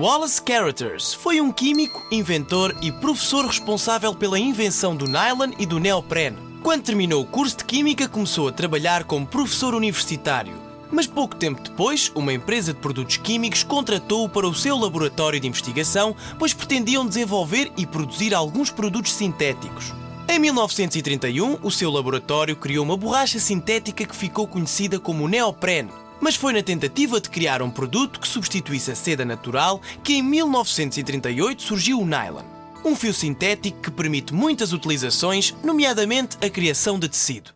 Wallace Carothers foi um químico, inventor e professor responsável pela invenção do nylon e do neoprene. Quando terminou o curso de Química, começou a trabalhar como professor universitário. Mas pouco tempo depois, uma empresa de produtos químicos contratou-o para o seu laboratório de investigação, pois pretendiam desenvolver e produzir alguns produtos sintéticos. Em 1931, o seu laboratório criou uma borracha sintética que ficou conhecida como neoprene mas foi na tentativa de criar um produto que substituísse a seda natural que em 1938 surgiu o nylon. Um fio sintético que permite muitas utilizações, nomeadamente a criação de tecido.